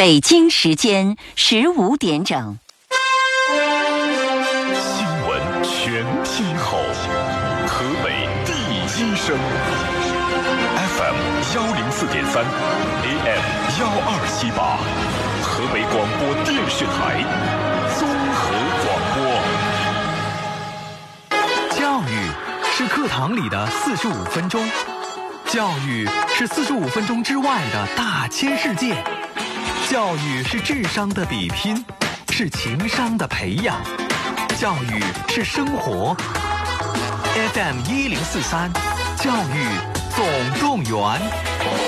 北京时间十五点整。新闻全天候，河北第一声，FM 幺零四点三，AM 幺二七八，河北广播电视台综合广播。教育是课堂里的四十五分钟，教育是四十五分钟之外的大千世界，教育是智商的比拼，是情商的培养，教育是生活。FM 一零四三，教育总动员。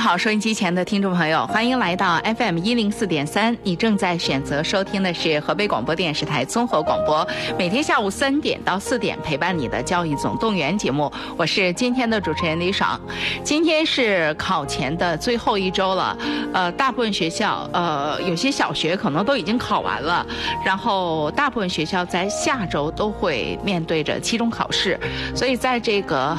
好，收音机前的听众朋友，欢迎来到 FM 一零四点三。你正在选择收听的是河北广播电视台综合广播，每天下午三点到四点陪伴你的教育总动员节目。我是今天的主持人李爽。今天是考前的最后一周了，呃，大部分学校，呃，有些小学可能都已经考完了，然后大部分学校在下周都会面对着期中考试，所以在这个，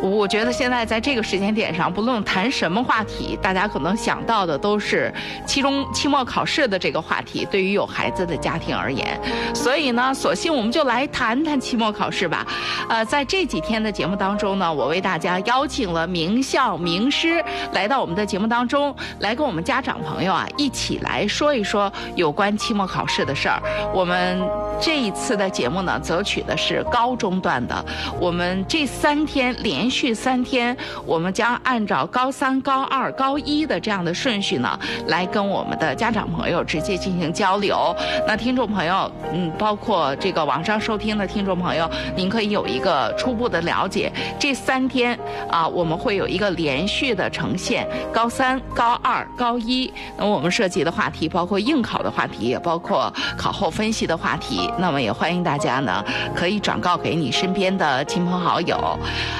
我觉得现在在这个时间点上，不论谈什么话题，大家可能想到的都是期中、期末考试的这个话题。对于有孩子的家庭而言，所以呢，索性我们就来谈谈期末考试吧。呃，在这几天的节目当中呢，我为大家邀请了名校名师来到我们的节目当中，来跟我们家长朋友啊一起来说一说有关期末考试的事儿。我们这一次的节目呢，择取的是高中段的。我们这三天连续三天，我们将按照高三、高二、高一的这样的顺序呢，来跟我们的家长朋友直接进行交流。那听众朋友，嗯，包括这个网上收听的听众朋友，您可以有一个初步的了解。这三天啊，我们会有一个连续的呈现，高三、高二、高一。那我们涉及的话题包括应考的话题，也包括考后分析的话题。那么也欢迎大家呢，可以转告给你身边的亲朋好友。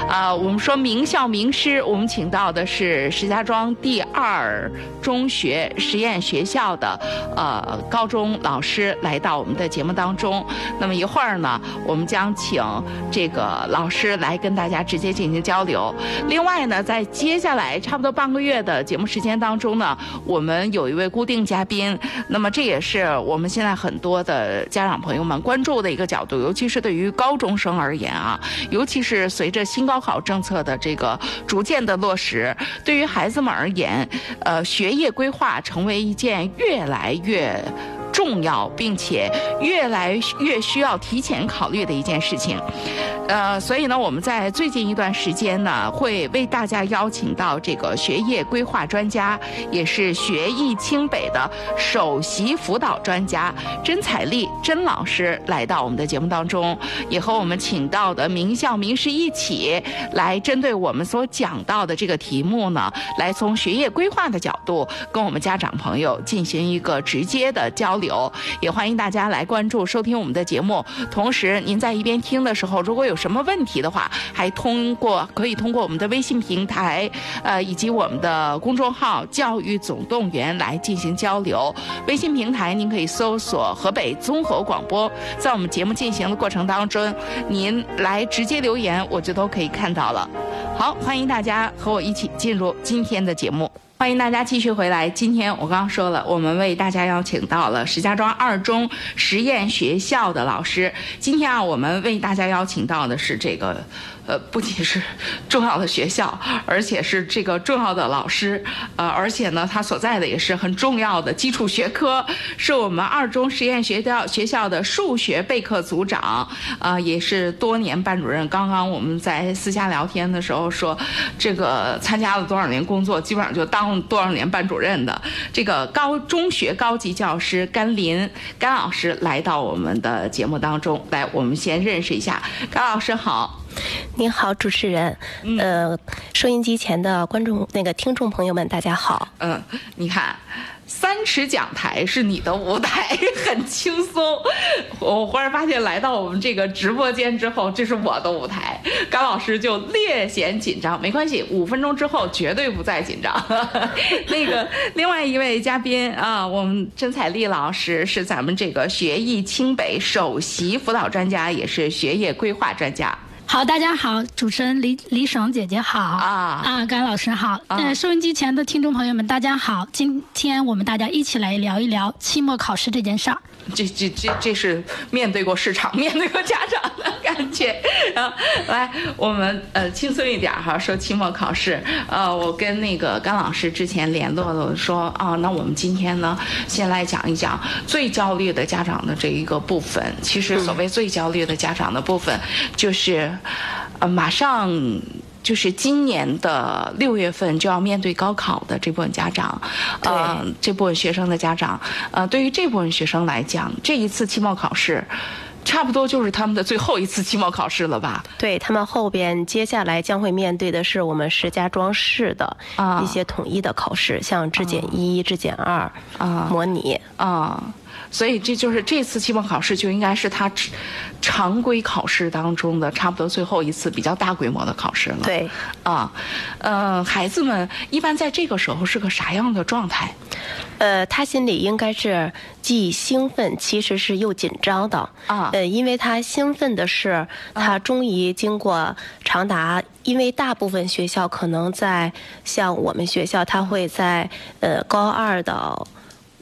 啊，我们说名校名师，我们请到的是石家庄第二中学实验学校的呃高中老师来到我们的节目当中。那么一会儿呢，我们将请这个老师来跟大家直接进行交流。另外呢，在接下来差不多半个月的节目时间当中呢，我们有一位固定嘉宾。那么这也是我们现在很多的家长朋友友们关注的一个角度，尤其是对于高中生而言啊，尤其是随着新高考政策的这个逐渐的落实，对于孩子们而言，呃，学业规划成为一件越来越。重要，并且越来越需要提前考虑的一件事情，呃，所以呢，我们在最近一段时间呢，会为大家邀请到这个学业规划专家，也是学艺清北的首席辅导专家甄彩丽甄老师来到我们的节目当中，也和我们请到的名校名师一起来针对我们所讲到的这个题目呢，来从学业规划的角度跟我们家长朋友进行一个直接的交流。有也欢迎大家来关注、收听我们的节目。同时，您在一边听的时候，如果有什么问题的话，还通过可以通过我们的微信平台，呃，以及我们的公众号“教育总动员”来进行交流。微信平台您可以搜索“河北综合广播”，在我们节目进行的过程当中，您来直接留言，我就都可以看到了。好，欢迎大家和我一起进入今天的节目。欢迎大家继续回来。今天我刚刚说了，我们为大家邀请到了石家庄二中实验学校的老师。今天啊，我们为大家邀请到的是这个，呃，不仅是重要的学校，而且是这个重要的老师，呃，而且呢，他所在的也是很重要的基础学科，是我们二中实验学校学校的数学备课组长，啊，也是多年班主任。刚刚我们在私下聊天的时候说，这个参加了多少年工作，基本上就当。多少年班主任的这个高中学高级教师甘林甘老师来到我们的节目当中来，我们先认识一下甘老师好，您好，主持人，呃，收音机前的观众那个听众朋友们，大家好，嗯，你看。三尺讲台是你的舞台，很轻松。我忽然发现，来到我们这个直播间之后，这是我的舞台。甘老师就略显紧张，没关系，五分钟之后绝对不再紧张。那个另外一位嘉宾啊，我们甄彩丽老师是咱们这个学艺清北首席辅导专家，也是学业规划专家。好，大家好，主持人李李爽姐姐好啊啊，甘老师好，呃，收音机前的听众朋友们，大家好，今天我们大家一起来聊一聊期末考试这件事儿。这这这这是面对过市场、面对过家长的感觉。啊，来，我们呃轻松一点哈，说期末考试。呃，我跟那个甘老师之前联络了，说啊，那我们今天呢，先来讲一讲最焦虑的家长的这一个部分。其实所谓最焦虑的家长的部分，就是呃马上。就是今年的六月份就要面对高考的这部分家长，呃，这部分学生的家长，呃，对于这部分学生来讲，这一次期末考试，差不多就是他们的最后一次期末考试了吧？对他们后边接下来将会面对的是我们石家庄市的啊一些统一的考试，像质检一、质检二啊模拟。啊、所以这就是这次期末考试就应该是他常常规考试当中的差不多最后一次比较大规模的考试了。对，啊，呃，孩子们一般在这个时候是个啥样的状态？呃，他心里应该是既兴奋，其实是又紧张的啊呃，因为他兴奋的是，他终于经过长达，因为大部分学校可能在像我们学校，他会在呃高二的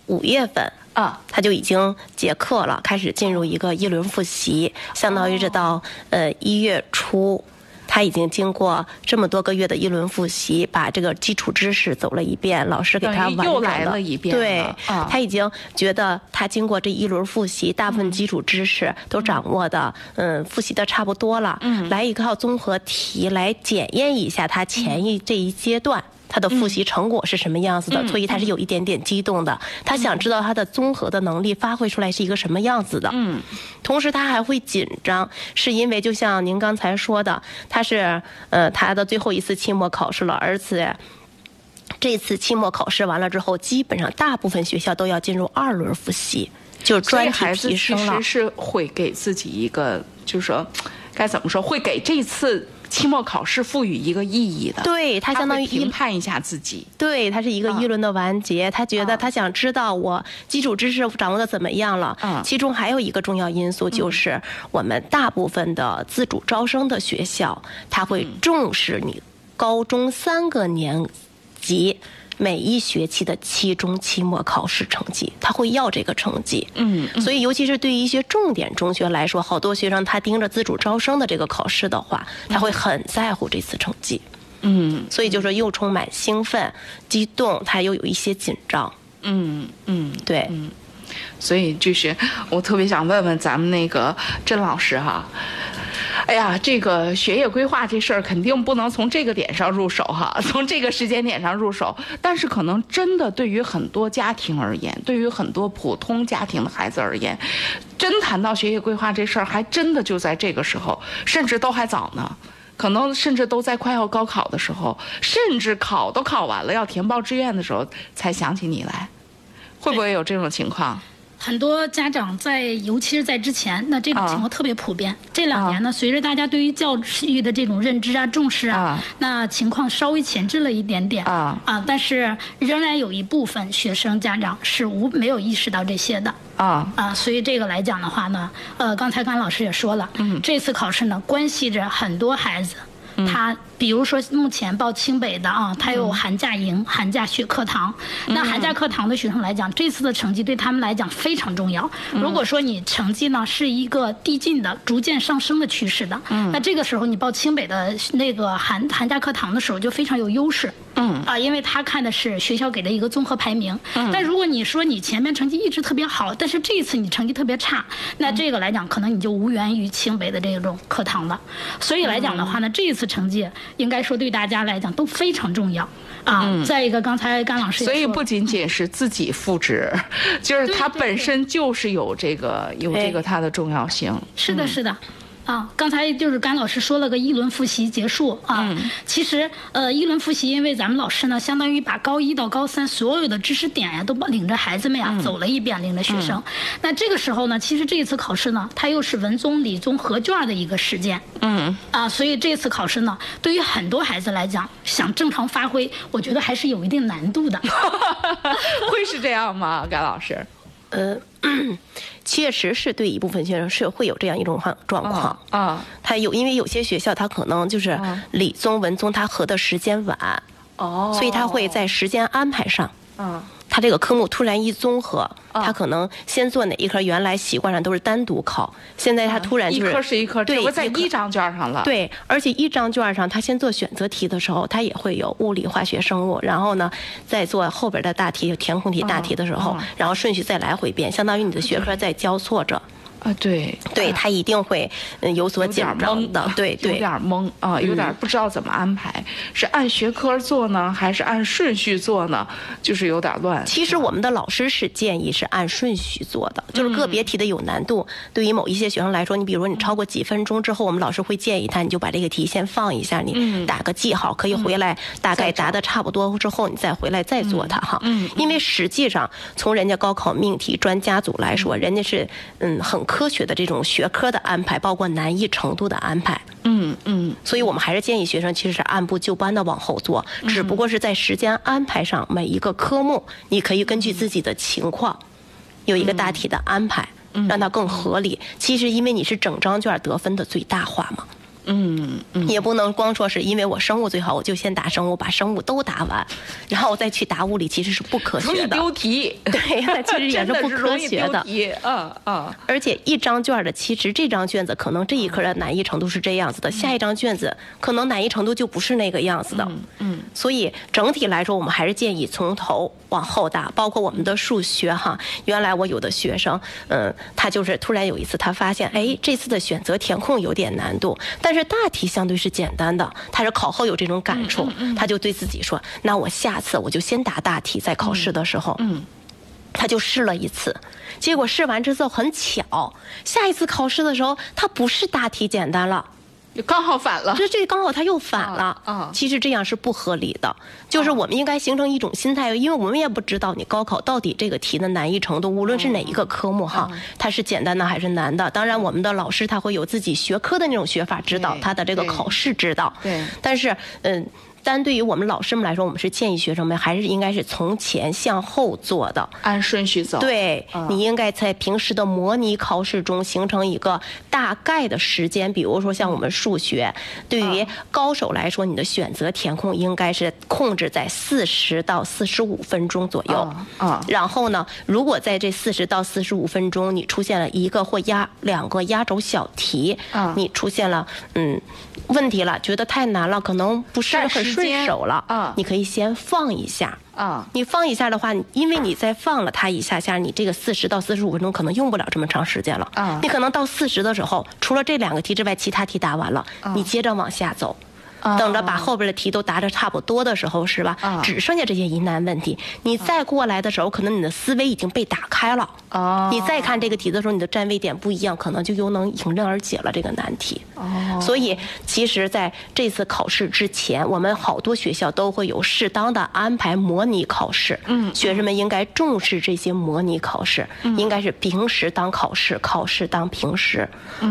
五月份。啊，他就已经结课了，开始进入一个一轮复习，相当于是到呃一月初，他已经经过这么多个月的一轮复习，把这个基础知识走了一遍，老师给他又来了一遍了对，啊。他已经觉得他经过这一轮复习，大部分基础知识都掌握的，嗯，复习的差不多了，嗯，来一套综合题来检验一下他前一这一阶段。他的复习成果是什么样子的？所以他是有一点点激动的，他想知道他的综合的能力发挥出来是一个什么样子的。嗯，同时他还会紧张，是因为就像您刚才说的，他是呃他的最后一次期末考试了，而且。这次期末考试完了之后，基本上大部分学校都要进入二轮复习，就专题孩子其提升了实。是会给自己一个，就是说，该怎么说，会给这次期末考试赋予一个意义的。对他相当于评判一下自己。对，他是一个啊一轮的完结。他觉啊得他想知道我基础知识掌握的怎么样了。嗯其中还有一个重要因素就是，我们大部分的自主招生的学校，他会嗯重视你高中三个年级。每一学期的期中、期末考试成绩，他会要这个成绩。嗯所以，尤其是对于一些重点中学来说，好多学生他盯着自主招生的这个考试的话，他会很在乎这次成绩。嗯所以就说又充满兴奋、激动，他又有一些紧张。嗯嗯。对，嗯所以就是我特别想问问咱们那个甄老师哈，哎呀，这个学业规划这事儿肯定不能从这个点上入手哈，从这个时间点上入手。但是可能真的对于很多家庭而言，对于很多普通家庭的孩子而言，真谈到学业规划这事儿，还真的就在这个时候，甚至都还早呢。可能甚至都在快要高考的时候，甚至考都考完了要填报志愿的时候，才想起你来，会不会有这种情况？很多家长在，尤其是在之前，那这种情况特别普遍。这两年呢，随着大家对于教育的这种认知啊、重视啊，啊那情况稍微前置了一点点。啊但是仍然有一部分学生家长是无没有意识到这些的。啊。啊，所以这个来讲的话呢，呃，刚才甘老师也说了，嗯，这次考试呢，关系着很多孩子。他比如说目前报清北的啊，他有寒假营、寒假学课堂。那寒假课堂的学生来讲，这次的成绩对他们来讲非常重要。如果说你成绩呢是一个递进的、逐渐上升的趋势的，那这个时候你报清北的那个寒寒假课堂的时候就非常有优势。嗯啊，因为他看的是学校给的一个综合排名。但如果你说你前面成绩一直特别好，但是这一次你成绩特别差，那这个来讲可能你就无缘于清北的这种课堂了。所以来讲的话呢，这一次成绩应该说对大家来讲都非常重要啊。再一个，刚才甘老师也所以不仅仅是自己复职，就是它本身就是有这个有这个它的重要性。是的，是的。啊，刚才就是甘老师说了个一轮复习结束啊。其实，呃，一轮复习，因为咱们老师呢，相当于把高一到高三所有的知识点呀，都领着孩子们呀、走了一遍，领着学生。那这个时候呢，其实这一次考试呢，它又是文综、理综合卷的一个实践。嗯啊，所以这次考试呢，对于很多孩子来讲，想正常发挥，我觉得还是有一定难度的。会是这样吗，甘老师？呃，确实是对一部分学生是会有这样一种状状况。啊他有，因为有些学校他可能就是嗯理综、文综，他合的时间晚，哦，所以他会在时间安排上，嗯他这个科目突然一综合，啊他可能先做哪一科，原来习惯上都是单独考，现在他突然就是一科是一科，对在一张卷上了。，对，而且一张卷上，他先做选择题的时候，他也会有物理、化学、生物，然后呢，再做后边的大题、填空题、大题的时候，嗯然后顺序再来回变，相当于你的学科在交错着。啊对。对他一定会嗯有所紧张的，对有。点懵啊，有点不知道怎么安排，是按学科做呢，还是按顺序做呢？就是有点乱。其实我们的老师是建议是按顺序做的，就是个别题的有难度，对于某一些学生来说，你比如说你超过几分钟之后，我们老师会建议他，你就把这个题先放一下，你打个记号，可以回来大概答的差不多之后，你再回来再做它。哈。嗯，因为实际上从人家高考命题专家组来说，人家是嗯很科学的这种学科的安排，包括难易程度的安排。嗯嗯所以我们还是建议学生其实是按部就班的往后做，只不过是在时间安排上，每一个科目你可以根据自己的情况有一个大体的安排，让它更合理。其实因为你是整张卷得分的最大化嘛。嗯嗯，也不能光说是因为我生物最好，我就先答生物，把生物都答完，然后我再去答物理，其实是不科容易学的。丢题。对呀，其实也是不科学的。丢题。啊啊，而且一张卷的，其实这张卷子可能这一科的难易程度是这样子的，下一张卷子可能难易程度就不是那个样子的。嗯，所以整体来说，我们还是建议从头往后答，包括我们的数学哈。原来我有的学生，嗯，他就是突然有一次他发现，哎，这次的选择填空有点难度，但是大题相对是简单的。他是考后有这种感触，他就对自己说，那我下次我就先答大题，在考试的时候，嗯他就试了一次，结果试完之后很巧，下一次考试的时候，他不是大题简单了，刚好反了。这这刚好他又反了。啊啊其实这样是不合理的，就是我们应该形成一种心态，因为我们也不知道你高考到底这个题的难易程度，无论是哪一个科目哈，它是简单的还是难的。当然，我们的老师他会有自己学科的那种学法指导他的这个考试指导。对但是嗯。单对于我们老师们来说，我们是建议学生们还是应该是从前向后做的。按顺序走。，对，嗯你应该在平时的模拟考试中形成一个大概的时间，比如说像我们数学，对于嗯高手来说，你的选择填空应该是控制在四十到四十五分钟左右。啊啊然后呢，如果在这四十到四十五分钟，你出现了一个或压两个压轴小题，啊你出现了嗯问题了，觉得太难了，可能不是很顺手了，啊你可以先放一下。啊你放一下的话，因为你再放了它一下下，你这个四十到四十五分钟可能用不了这么长时间了。啊你可能到四十的时候，除了这两个题之外，其他题答完了，你接着往下走。啊等着把后边的题都答的差不多的时候，是吧？啊只剩下这些疑难问题，你再过来的时候，可能你的思维已经被打开了。哦你再看这个题的时候，你的站位点不一样，可能就又能迎刃而解了这个难题。哦所以，其实在这次考试之前，我们好多学校都会有适当的安排模拟考试。嗯学生们应该重视这些模拟考试，应该是平时当考试，考试当平时。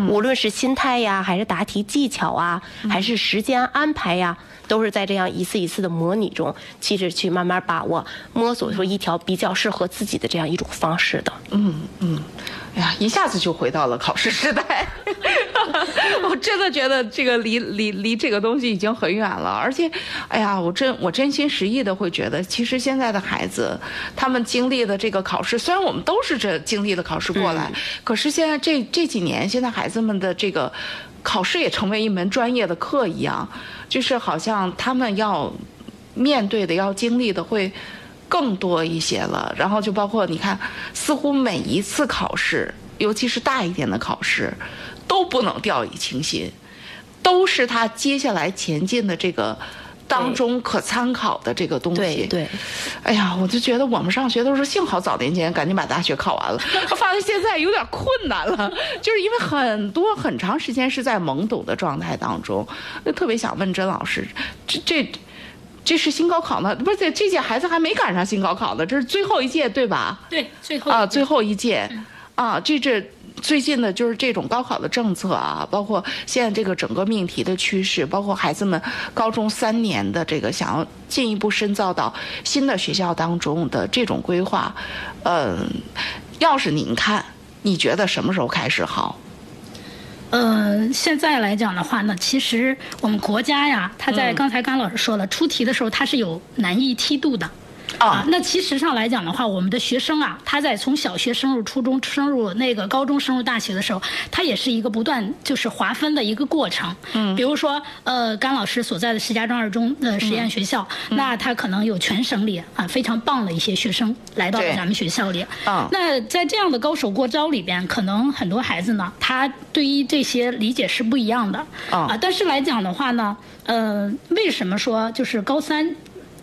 无论是心态呀，还是答题技巧啊，还是时间安排呀。都是在这样一次一次的模拟中，其实去慢慢把握、摸索出一条比较适合自己的这样一种方式的。嗯嗯哎呀，一下子就回到了考试时代。我真的觉得这个离离离这个东西已经很远了，而且，哎呀，我真我真心实意的会觉得，其实现在的孩子，他们经历的这个考试，虽然我们都是这经历的考试过来，可是现在这这几年，现在孩子们的这个考试也成为一门专业的课一样，就是好像他们要面对的、要经历的会。更多一些了，然后就包括你看，似乎每一次考试，尤其是大一点的考试，都不能掉以轻心，都是他接下来前进的这个当中可参考的这个东西。对对，哎呀，我就觉得我们上学的时候幸好早年间赶紧把大学考完了，我 发现现在有点困难了，就是因为很多很长时间是在懵懂的状态当中。就特别想问甄老师，这这这是新高考呢？不是这这届孩子还没赶上新高考呢，这是最后一届对吧？对，最后啊，最后一届，啊，这这最近的就是这种高考的政策啊，包括现在这个整个命题的趋势，包括孩子们高中三年的这个想要进一步深造到新的学校当中的这种规划，嗯，要是您看，你觉得什么时候开始好？呃，现在来讲的话呢，其实我们国家呀，它在刚才甘老师说了，出题的时候它是有难易梯度的。啊，那其实上来讲的话，我们的学生啊，他在从小学升入初中，升入那个高中，升入大学的时候，他也是一个不断就是划分的一个过程。嗯，比如说，呃，甘老师所在的石家庄二中的实验学校，那他可能有全省里啊非常棒的一些学生来到了咱们学校里。啊，那在这样的高手过招里边，可能很多孩子呢，他对于这些理解是不一样的。啊，但是来讲的话呢，呃，为什么说就是高三？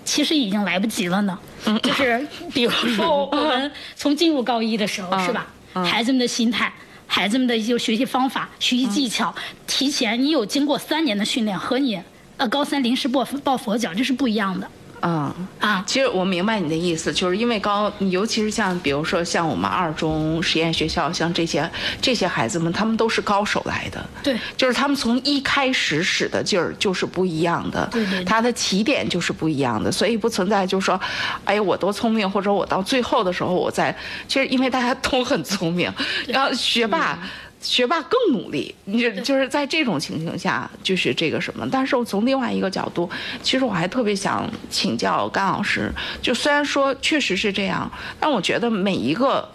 其实已经来不及了呢，就是 比如说我们从进入高一的时候，是吧？孩子们的心态、孩子们的一些学习方法、学习技巧，提前你有经过三年的训练，和你呃高三临时抱抱佛脚，这是不一样的。嗯啊，其实我明白你的意思，就是因为高，尤其是像比如说像我们二中实验学校，像这些这些孩子们，他们都是高手来的。对，就是他们从一开始使的劲儿就是不一样的，对对，他的起点就是不一样的，所以不存在就是说，哎呀我多聪明，或者我到最后的时候我在，其实因为大家都很聪明，然后学霸。学霸更努力，你就是在这种情形下，就是这个什么。但是我从另外一个角度，其实我还特别想请教甘老师。就虽然说确实是这样，但我觉得每一个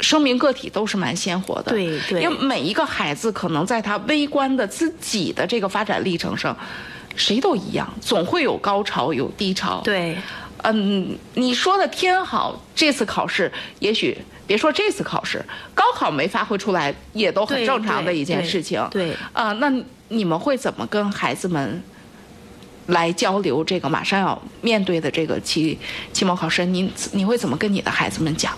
生命个体都是蛮鲜活的。对对。因为每一个孩子可能在他微观的自己的这个发展历程上，谁都一样，总会有高潮有低潮。对。嗯，你说的天好，这次考试也许。别说这次考试，高考没发挥出来也都很正常的一件事情。对啊，那你们会怎么跟孩子们来交流这个马上要面对的这个期期末考试？你你会怎么跟你的孩子们讲？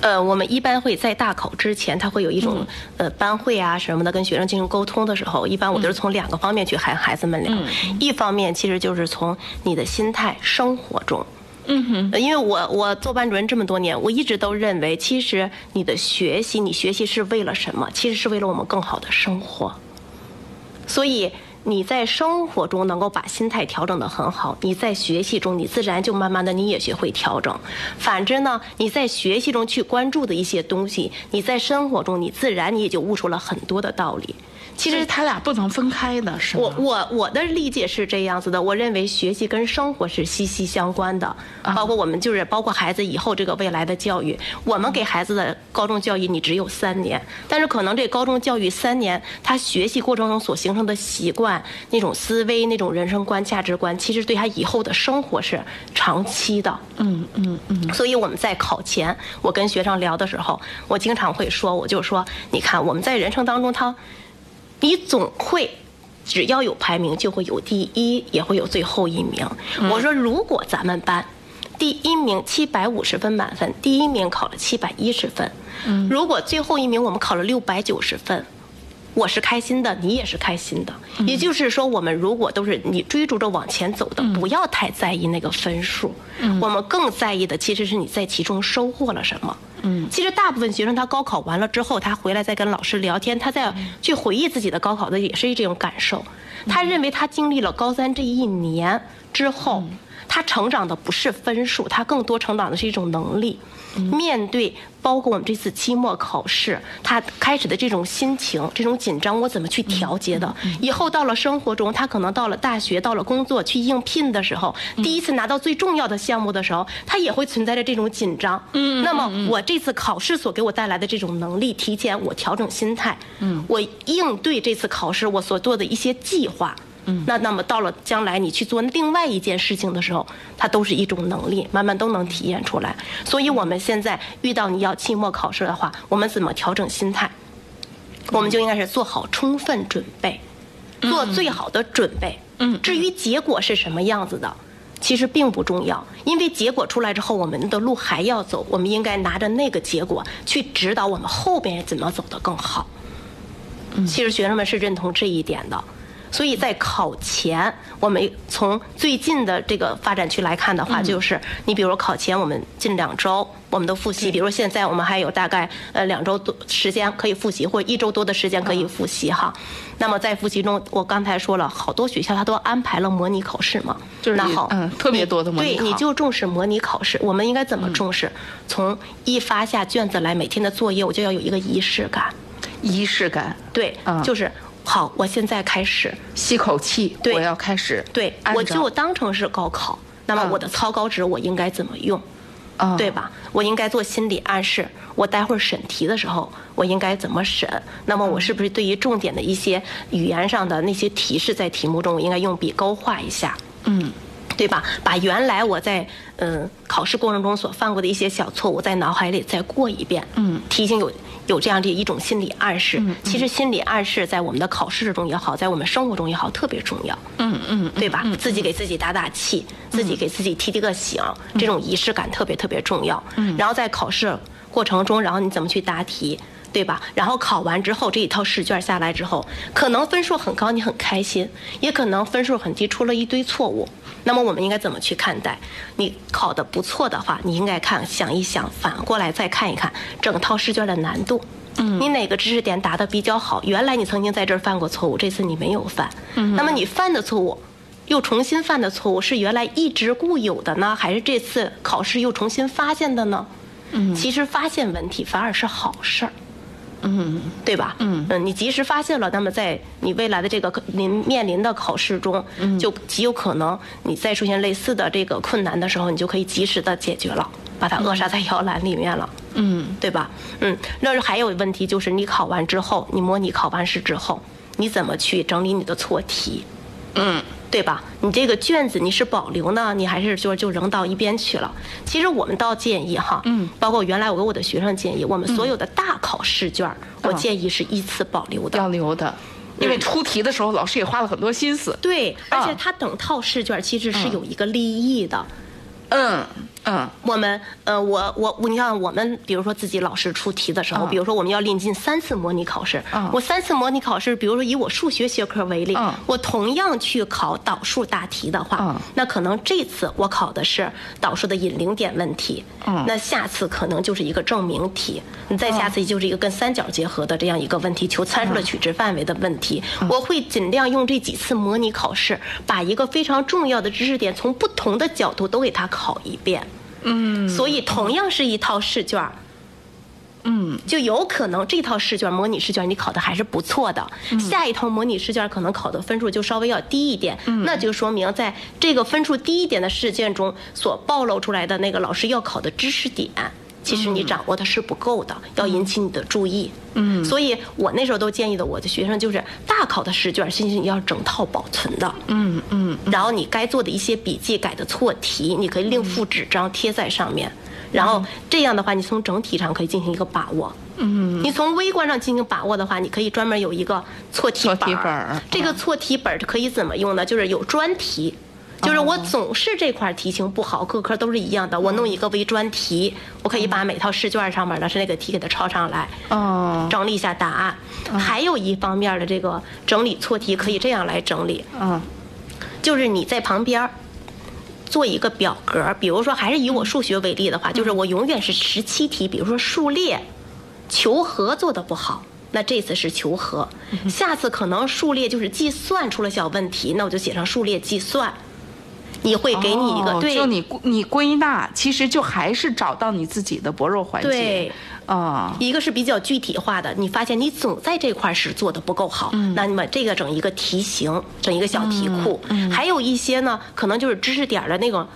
呃，我们一般会在大考之前，他会有一种呃班会啊什么的，跟学生进行沟通的时候，一般我都是从两个方面去和孩子们聊。一方面其实就是从你的心态、生活中。嗯哼，因为我我做班主任这么多年，我一直都认为，其实你的学习，你学习是为了什么？其实是为了我们更好的生活。所以你在生活中能够把心态调整得很好，你在学习中，你自然就慢慢的你也学会调整。反之呢，你在学习中去关注的一些东西，你在生活中，你自然你也就悟出了很多的道理。其实他俩不能分开的，是吗？我我我的理解是这样子的，我认为学习跟生活是息息相关的，包括我们就是包括孩子以后这个未来的教育，我们给孩子的高中教育你只有三年，但是可能这高中教育三年，他学习过程中所形成的习惯、那种思维、那种人生观、价值观，其实对他以后的生活是长期的。嗯嗯嗯。所以我们在考前，我跟学生聊的时候，我经常会说，我就说，你看我们在人生当中他。你总会，只要有排名，就会有第一，也会有最后一名。我说，如果咱们班第一名七百五十分满分，第一名考了七百一十分，如果最后一名我们考了六百九十分。我是开心的，你也是开心的。也就是说，我们如果都是你追逐着往前走的，不要太在意那个分数。我们更在意的其实是你在其中收获了什么。嗯，其实大部分学生他高考完了之后，他回来再跟老师聊天，他再去回忆自己的高考的也是这种感受。他认为他经历了高三这一年之后。他成长的不是分数，他更多成长的是一种能力。面对包括我们这次期末考试，他开始的这种心情、这种紧张，我怎么去调节的？以后到了生活中，他可能到了大学、到了工作去应聘的时候，第一次拿到最重要的项目的时候，他也会存在着这种紧张。嗯，那么我这次考试所给我带来的这种能力，提前我调整心态，嗯，我应对这次考试我所做的一些计划。那那么到了将来你去做另外一件事情的时候，它都是一种能力，慢慢都能体验出来。所以我们现在遇到你要期末考试的话，我们怎么调整心态？我们就应该是做好充分准备，做最好的准备。嗯。至于结果是什么样子的，其实并不重要，因为结果出来之后，我们的路还要走。我们应该拿着那个结果去指导我们后边怎么走得更好。嗯。其实学生们是认同这一点的。所以在考前，我们从最近的这个发展区来看的话，就是你比如考前我们近两周我们的复习，比如现在我们还有大概呃两周多时间可以复习，或者一周多的时间可以复习哈。那么在复习中，我刚才说了，好多学校它都安排了模拟考试嘛，就是那好，嗯特别多的模拟对，你就重视模拟考试。我们应该怎么重视？从一发下卷子来，每天的作业我就要有一个仪式感。仪式感，对，嗯就是好，我现在开始，吸口气，对我要开始，对我就当成是高考。那么嗯我的草稿纸我应该怎么用？啊对吧？我应该做心理暗示。我待会儿审题的时候，我应该怎么审？那么我是不是对于重点的一些语言上的那些提示，在题目中我应该用笔勾画一下？嗯，对吧？把原来我在嗯、呃考试过程中所犯过的一些小错误，在脑海里再过一遍。嗯，提醒有有这样的一种心理暗示。其实心理暗示在我们的考试中也好，在我们生活中也好，特别重要。嗯嗯，对吧？自己给自己打打气，自己给自己提提个醒，这种仪式感特别特别重要。嗯，然后在考试过程中，然后你怎么去答题？对吧？然后考完之后，这一套试卷下来之后，可能分数很高，你很开心；也可能分数很低，出了一堆错误。那么我们应该怎么去看待？你考得不错的话，你应该看想一想，反过来再看一看整套试卷的难度。嗯，你哪个知识点答得比较好？原来你曾经在这儿犯过错误，这次你没有犯。嗯，那么你犯的错误。又重新犯的错误是原来一直固有的呢，还是这次考试又重新发现的呢？嗯，其实发现问题反而是好事儿。嗯对吧？嗯你及时发现了，那么在你未来的这个您面临的考试中，就极有可能你再出现类似的这个困难的时候，你就可以及时的解决了，把它扼杀在摇篮里面了。嗯对吧？嗯，那还有问题就是你考完之后，你模拟考完试之后，你怎么去整理你的错题？嗯对吧？你这个卷子你是保留呢，你还是说就扔到一边去了？其实我们倒建议哈，嗯，包括原来我给我的学生建议，我们所有的大考试卷儿，我嗯建议是依次保留的。要留的，因为出题的时候老师也花了很多心思。对，而且啊它整套试卷其实是有一个立意的。嗯嗯。我们呃，我我我，你看我们，比如说自己老师出题的时候，嗯。比如说我们要临近三次模拟考试，嗯。我三次模拟考试，比如说以我数学学科为例，嗯。我同样去考导数大题的话，嗯。那可能这次我考的是导数的引零点问题，嗯。那下次可能就是一个证明题，你再下次就是一个跟三角结合的这样一个问题，求参数的取值范围的问题，嗯。我会尽量用这几次模拟考试，把一个非常重要的知识点从不同的角度都给它考一遍。嗯。所以同样是一套试卷儿，嗯。就有可能这套试卷模拟试卷你考的还是不错的，嗯。下一套模拟试卷可能考的分数就稍微要低一点，嗯。那就说明在这个分数低一点的试卷中所暴露出来的那个老师要考的知识点。其实你掌握的是不够的，要引起你的注意。嗯所以我那时候都建议的我的学生就是大考的试卷，其实你要整套保存的。嗯嗯然后你该做的一些笔记、改的错题，你可以另附纸张贴在上面。然后这样的话，你从整体上可以进行一个把握。嗯你从微观上进行把握的话，你可以专门有一个错。题本儿这个错题本儿可以怎么用呢？就是有专题。就是我总是这块题型不好，各科都是一样的。我弄一个微专题，我可以把每套试卷上面的是那个题给它抄上来。哦整理一下答案。还有一方面的这个整理错题，可以这样来整理，嗯就是你在旁边儿做一个表格，比如说还是以我数学为例的话，就是我永远是十七题，比如说数列、求和做的不好。那这次是求和，下次可能数列就是计算出了小问题，那我就写上数列计算。你会给你一个、对，哦就你你归纳，其实就还是找到你自己的薄弱环节。对，啊一个是比较具体化的，你发现你总在这块儿是做的不够好，那你把这个整一个题型，整一个小题库，还有一些呢，可能就是知识点儿的那种。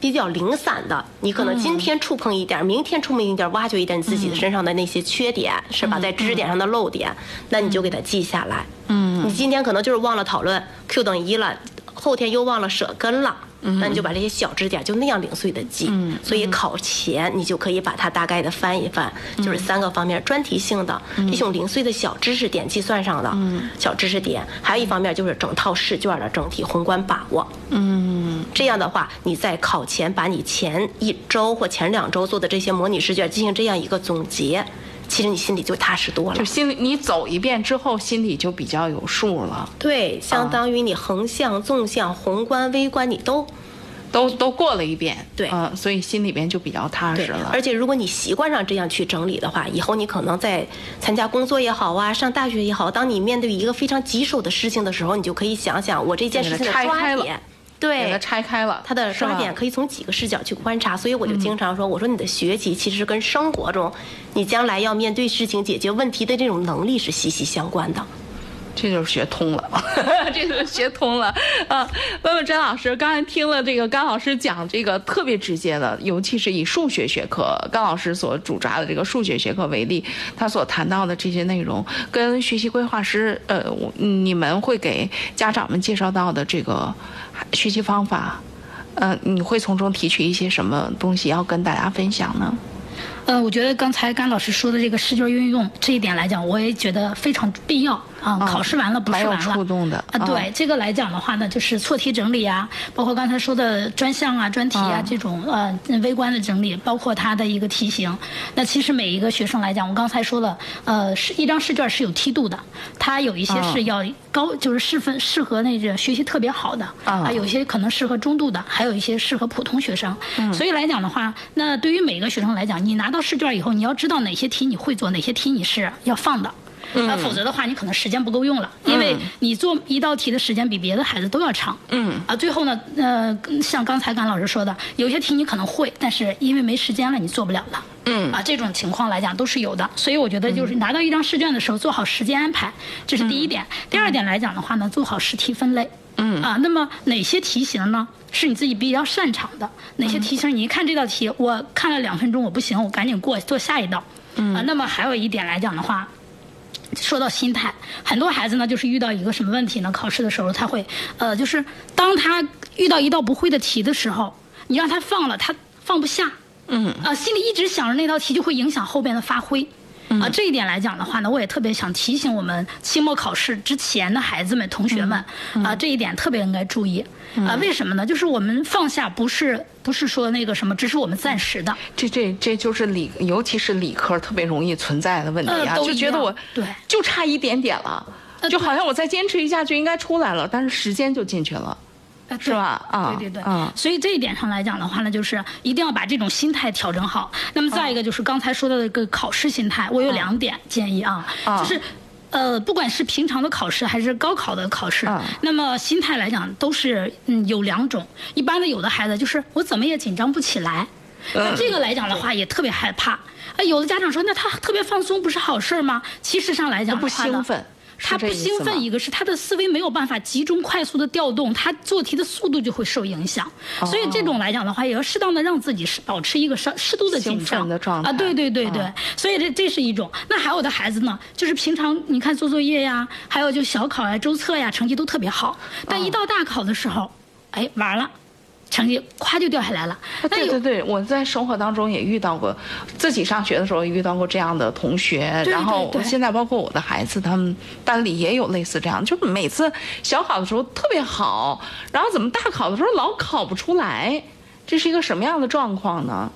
比较零散的，你可能今天触碰一点儿，明天触碰一点儿，挖掘一点你自己身上的那些缺点，是吧？在知识点上的漏点，那你就给它记下来。嗯，你今天可能就是忘了讨论 q 等于一了，后天又忘了舍根了。那你就把这些小知识点就那样零碎的记，所以考前你就可以把它大概的翻一翻，就是三个方面：专题性的这种零碎的小知识点计算上的小知识点，还有一方面就是整套试卷的整体宏观把握。嗯这样的话，你在考前把你前一周或前两周做的这些模拟试卷进行这样一个总结。其实你心里就踏实多了就。心里你走一遍之后，心里就比较有数了，对，相当于你横向、纵向、宏观、微观你都都都过了一遍，对嗯、所以心里边就比较踏实了。而且如果你习惯上这样去整理的话，以后你可能在参加工作也好啊，上大学也好，当你面对一个非常棘手的事情的时候，你就可以想想我这件事拆开了抓点。给它对，拆开了，它的是吧抓点可以从几个视角去观察，所以我就经常说，我说你的学习其实跟生活中你将来要面对事情、解决问题的这种能力是息息相关的。这就是学通了，这就是学通了啊！问问詹老师，刚才听了这个甘老师讲这个特别直接的，尤其是以数学学科，甘老师所主抓的这个数学学科为例，他所谈到的这些内容，跟学习规划师，呃，我你们会给家长们介绍到的这个学习方法，嗯，你会从中提取一些什么东西要跟大家分享呢？呃，我觉得刚才甘老师说的这个试卷运用这一点来讲，我也觉得非常必要啊。考试完了不是完了，触动的啊。对这个来讲的话呢，就是错题整理啊，包括刚才说的专项啊、专题啊嗯这种呃微观的整理，包括它的一个题型。那其实每一个学生来讲，我刚才说了，呃，是一张试卷是有梯度的，它有一些嗯是要高，就是适分适合那个学习特别好的嗯啊，有些可能适合中度的，还有一些适合普通学生。嗯所以来讲的话，那对于每个学生来讲，你拿到试卷以后，你要知道哪些题你会做，哪些题你是要放的。嗯啊，否则的话，你可能时间不够用了，因为你做一道题的时间比别的孩子都要长。嗯。啊，最后呢，呃，像刚才甘老师说的，有些题你可能会，但是因为没时间了，你做不了了。嗯啊，这种情况来讲都是有的，所以我觉得就是拿到一张试卷的时候，做好时间安排，这是第一点。第二点来讲的话呢，做好试题分类。嗯啊，那么哪些题型呢？是你自己比较擅长的？哪些题型你一看这道题，我看了两分钟，我不行，我赶紧过做下一道。嗯啊，那么还有一点来讲的话，说到心态，很多孩子呢，就是遇到一个什么问题呢？考试的时候他会，呃，就是当他遇到一道不会的题的时候，你让他放了，他放不下，嗯啊，心里一直想着那道题，就会影响后边的发挥。啊，这一点来讲的话呢，我也特别想提醒我们期末考试之前的孩子们、同学们，啊，这一点特别应该注意。啊，为什么呢？就是我们放下不是不是说那个什么，只是我们暂时的。这这这就是理，尤其是理科特别容易存在的问题啊，就觉得我对就差一点点了，呃就好像我再坚持一下就应该出来了，但是时间就进去了。呃是吧啊对对对，啊所以这一点上来讲的话呢，就是一定要把这种心态调整好。那么再一个就是刚才说到的一个考试心态，我有两点建议啊，嗯就是。呃，不管是平常的考试还是高考的考试，嗯那么心态来讲都是嗯有两种。一般的有的孩子就是我怎么也紧张不起来，嗯那这个来讲的话也特别害怕。哎，有的家长说那他特别放松不是好事儿吗？其实上来讲不兴奋他不兴奋，一个是他的思维没有办法集中、快速的调动，他做题的速度就会受影响。哦所以这种来讲的话，也要适当的让自己是保持一个适适度的紧张的状态啊，对对对对。嗯所以这这是一种。那还有的孩子呢，就是平常你看做作业呀，还有就小考呀、周测呀，成绩都特别好，但一到大考的时候，哎，完了。成绩咵就掉下来了。对对对，我在生活当中也遇到过，自己上学的时候也遇到过这样的同学，对然后现在包括我的孩子，他们班里也有类似这样，就是每次小考的时候特别好，然后怎么大考的时候老考不出来，这是一个什么样的状况呢？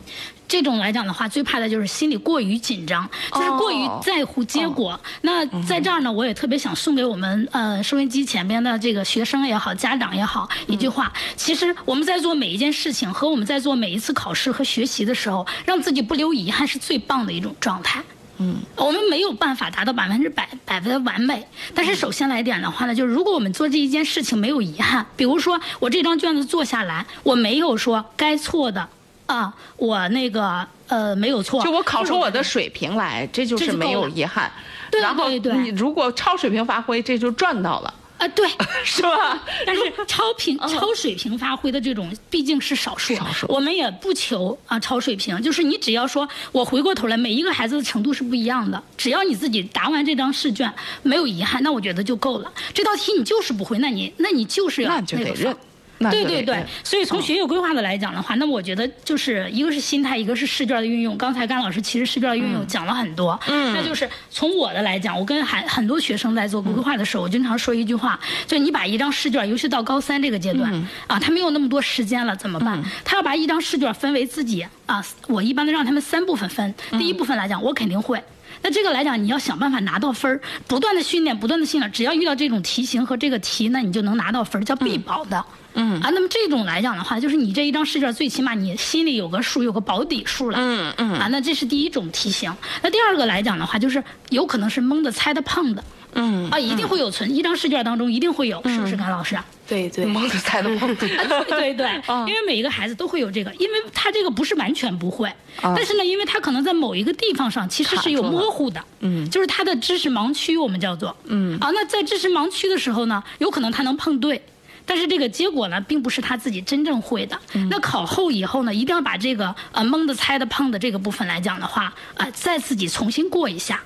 这种来讲的话，最怕的就是心里过于紧张，就是过于在乎结果。那在这儿呢，我也特别想送给我们呃收音机前边的这个学生也好，家长也好一句话：其实我们在做每一件事情和我们在做每一次考试和学习的时候，让自己不留遗憾是最棒的一种状态。嗯，我们没有办法达到百分之百百分之完美，但是首先来点的话呢，就是如果我们做这一件事情没有遗憾，比如说我这张卷子做下来，我没有说该错的啊，我那个呃没有错，就我考出我的水平来，这就是没有遗憾。对然后对对你如果超水平发挥，这就赚到了，啊对。是吧？但是超平、超水平发挥的这种毕竟是少数，嗯少数我们也不求啊超水平，就是你只要说我回过头来，每一个孩子的程度是不一样的，只要你自己答完这张试卷没有遗憾，那我觉得就够了。这道题你就是不会，那你那你就是要那就得认。对对对，所以从学业规划的来讲的话，那么我觉得就是一个是心态，一个是试卷的运用。刚才甘老师其实试卷的运用讲了很多，嗯，那就是从我的来讲，我跟很很多学生在做规划的时候，我经常说一句话，就你把一张试卷，尤其到高三这个阶段，啊，他没有那么多时间了，怎么办？他要把一张试卷分为自己啊，我一般都让他们三部分分，第一部分来讲，我肯定会。那这个来讲，你要想办法拿到分儿，不断的训练，不断的训练，只要遇到这种题型和这个题，那你就能拿到分儿，叫必保的。嗯啊，那么这种来讲的话，就是你这一张试卷，最起码你心里有个数，有个保底数了。嗯嗯啊，那这是第一种题型。那第二个来讲的话，就是有可能是蒙的、猜的、碰的。嗯啊，一定会有存，一张试卷当中一定会有，是不是，甘老师？对对，蒙的猜的蒙的。啊，对对对，因为每一个孩子都会有这个，因为他这个不是完全不会，但是呢，因为他可能在某一个地方上其实是有模糊的，嗯，就是他的知识盲区，我们叫做，嗯，啊，那在知识盲区的时候呢，有可能他能碰对。但是这个结果呢，并不是他自己真正会的。那考后以后呢，一定要把这个呃蒙的、猜的、碰的这个部分来讲的话，呃，再自己重新过一下。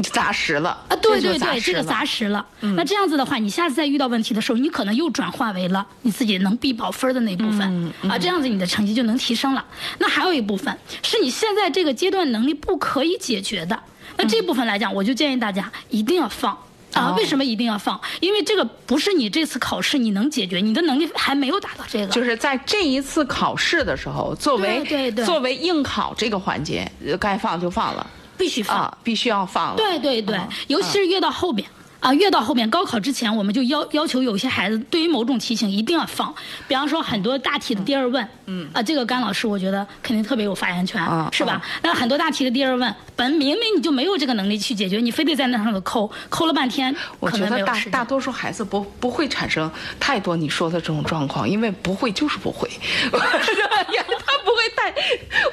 砸实了啊！对对对，这个砸实了。那这样子的话，你下次再遇到问题的时候，你可能又转化为了你自己能必保分的那部分啊，这样子你的成绩就能提升了。那还有一部分是你现在这个阶段能力不可以解决的，那这部分来讲，我就建议大家一定要放啊。为什么一定要放？因为这个不是你这次考试你能解决，你的能力还没有达到这个。就是在这一次考试的时候，作为对对作为应考这个环节，该放就放了。必须放，啊、必须要放了。对对对，尤其是越到后边。啊，越到后面高考之前，我们就要要求有些孩子对于某种题型一定要放，比方说很多大题的第二问，嗯，啊，这个甘老师我觉得肯定特别有发言权，啊，是吧？那很多大题的第二问，本明明你就没有这个能力去解决，你非得在那上头抠，抠了半天，我觉得大大多数孩子不不会产生太多你说的这种状况，因为不会就是不会，他不会太，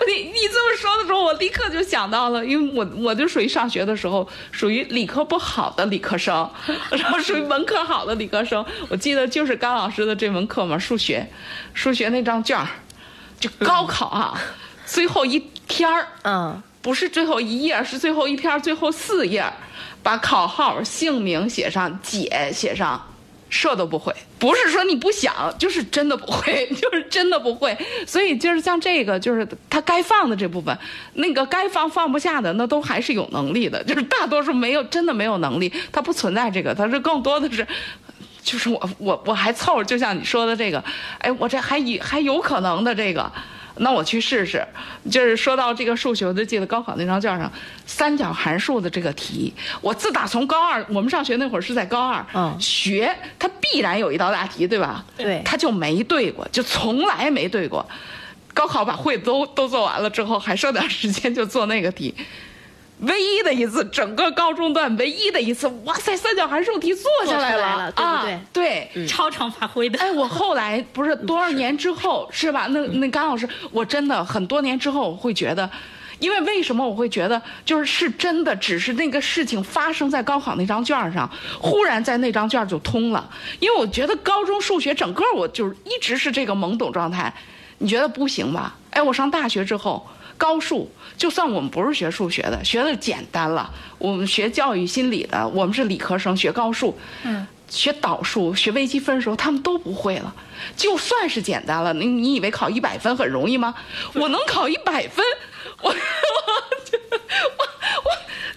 你你这么说的时候，我立刻就想到了，因为我我就属于上学的时候属于理科不好的理科生。然后属于文科好的理科生，我记得就是甘老师的这门课嘛，数学，数学那张卷儿，就高考啊，最后一天儿，嗯，不是最后一页，是最后一篇，最后四页，把考号、姓名写上，解写上。这都不会，不是说你不想，就是真的不会，就是真的不会。所以就是像这个，就是他该放的这部分，那个该放放不下的，那都还是有能力的。就是大多数没有，真的没有能力，他不存在这个，他是更多的是，就是我我我还凑，就像你说的这个，哎，我这还有还有可能的这个。那我去试试，就是说到这个数学，我就记得高考那张卷上三角函数的这个题，我自打从高二，我们上学那会儿是在高二，嗯，学它必然有一道大题，对吧？对，他就没对过，就从来没对过。高考把会都都做完了之后，还剩点时间就做那个题。唯一的一次，整个高中段唯一的一次，哇塞，三角函数题做下来了，了对不对？啊、对，嗯、超常发挥的。哎，我后来不是多少年之后，是吧？那那甘老师，我真的很多年之后，我会觉得，因为为什么我会觉得，就是是真的，只是那个事情发生在高考那张卷上，忽然在那张卷就通了。因为我觉得高中数学整个我就是一直是这个懵懂状态，你觉得不行吧？哎，我上大学之后。高数，就算我们不是学数学的，学的简单了。我们学教育心理的，我们是理科生，学高数，嗯，学导数、学微积分的时候，他们都不会了。就算是简单了，你你以为考一百分很容易吗？我能考一百分，我 我我我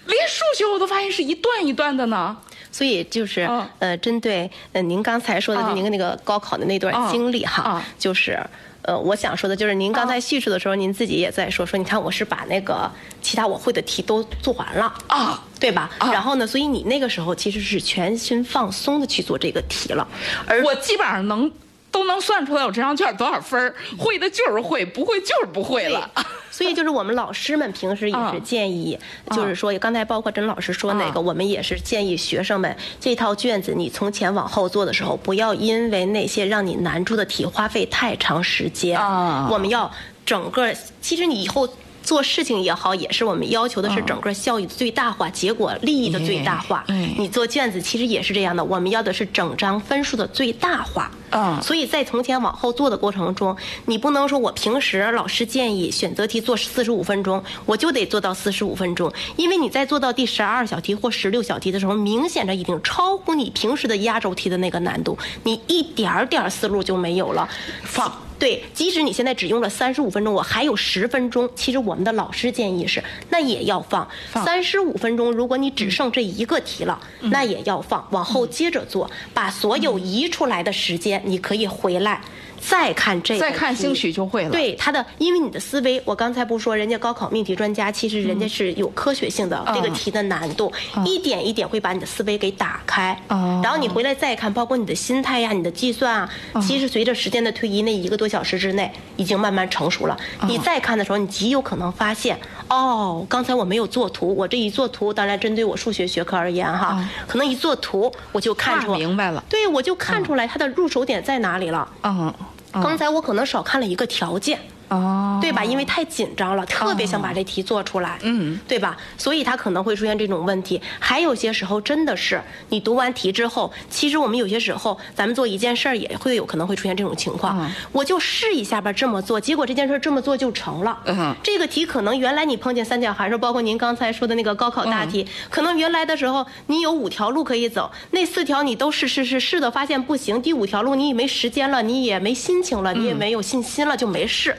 连数学我都发现是一段一段的呢。所以就是、哦、呃，针对呃您刚才说的哦您那个高考的那段经历哈，哦、就是。呃，我想说的就是，您刚才叙述的时候，您自己也在说说，你看我是把那个其他我会的题都做完了啊，对吧？啊、然后呢，所以你那个时候其实是全身放松的去做这个题了，而我基本上能都能算出来我这张卷多少分会的就是会，不会就是不会了。所以就是我们老师们平时也是建议，嗯、就是说刚才包括甄老师说那个，嗯、我们也是建议学生们这套卷子你从前往后做的时候，不要因为那些让你难住的题花费太长时间。啊、我们要整个，其实你以后。做事情也好，也是我们要求的是整个效益的最大化，嗯、结果利益的最大化。嗯、你做卷子其实也是这样的，我们要的是整张分数的最大化。嗯，所以在从前往后做的过程中，你不能说我平时老师建议选择题做四十五分钟，我就得做到四十五分钟，因为你在做到第十二小题或十六小题的时候，明显的已经超乎你平时的压轴题的那个难度，你一点点思路就没有了。放。对，即使你现在只用了三十五分钟，我还有十分钟。其实我们的老师建议是，那也要放三十五分钟。如果你只剩这一个题了，嗯、那也要放，往后接着做，把所有移出来的时间，你可以回来。再看这个再看兴许就会了。，对他的，因为你的思维，我刚才不说，人家高考命题专家，其实人家是有科学性的，这个题的难度、一点一点会把你的思维给打开。哦。然后你回来再看，包括你的心态呀、你的计算啊，其实随着时间的推移，那一个多小时之内已经慢慢成熟了。你再看的时候，你极有可能发现，哦，刚才我没有做图，我这一做图，当然针对我数学学科而言哈，可能一做图我就看出看明白了。对，我就看出来它的入手点在哪里了。嗯，刚才我可能少看了一个条件。哦，对吧？因为太紧张了，特别想把这题做出来，嗯，对吧？所以他可能会出现这种问题。还有些时候真的是你读完题之后，其实我们有些时候咱们做一件事儿也会有可能会出现这种情况。嗯我就试一下吧，这么做，结果这件事儿这么做就成了。嗯这个题可能原来你碰见三角函数，包括您刚才说的那个高考大嗯题，可能原来的时候你有五条路可以走，那四条你都试试试试的，发现不行，第五条路你也没时间了，你也没心情了，你也没有信心了，就没试。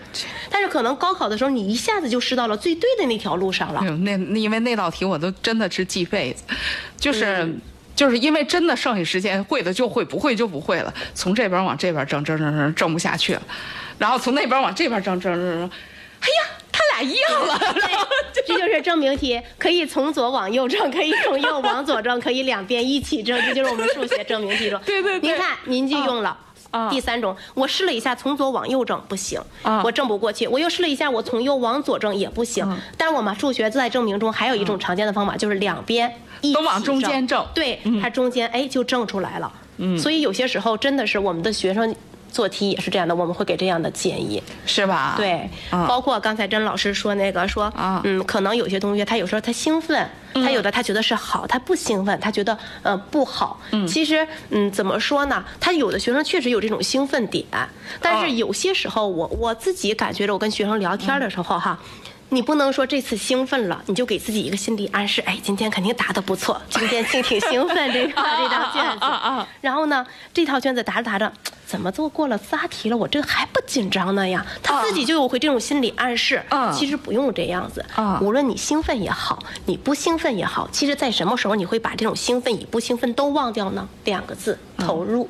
但是可能高考的时候，你一下子就试到了最对的那条路上了那那因为那道题我都真的是记背子，就是。就是因为真的剩下时间，会的就会，不会就不会了。从这边往这边挣挣挣挣挣不下去了，然后从那边往这边挣挣挣挣，哎呀，他俩一样了，然后就这就是证明题，可以从左往右证，可以从右往左证，可以两边一起证，这就是我们数学证明题中。对对对您看，您就用了。啊第三种，我试了一下从左往右证不行，啊我正不过去。我又试了一下，我从右往左证也不行。嗯但我们数学在证明中还有一种常见的方法，就是两边一起都往中间证对，它中间哎就正出来了。嗯，所以有些时候真的是我们的学生做题也是这样的，我们会给这样的建议。是吧？对，啊包括刚才甄老师说那个说，啊嗯，可能有些同学他有时候他兴奋，他有的他觉得是好，他不兴奋，他觉得呃不好。其实嗯怎么说呢？他有的学生确实有这种兴奋点，但是哦有些时候我我自己感觉着，我跟学生聊天的时候哈。你不能说这次兴奋了，你就给自己一个心理暗示，哎，今天肯定答的不错，今天挺挺兴奋这个 这张卷子。然后呢，这套卷子答着答着，怎么做过了仨题了，我这还不紧张呢呀？他自己就有会这种心理暗示。啊其实不用这样子。啊无论你兴奋也好，你不兴奋也好，其实在什么时候你会把这种兴奋与不兴奋都忘掉呢？两个字：投入。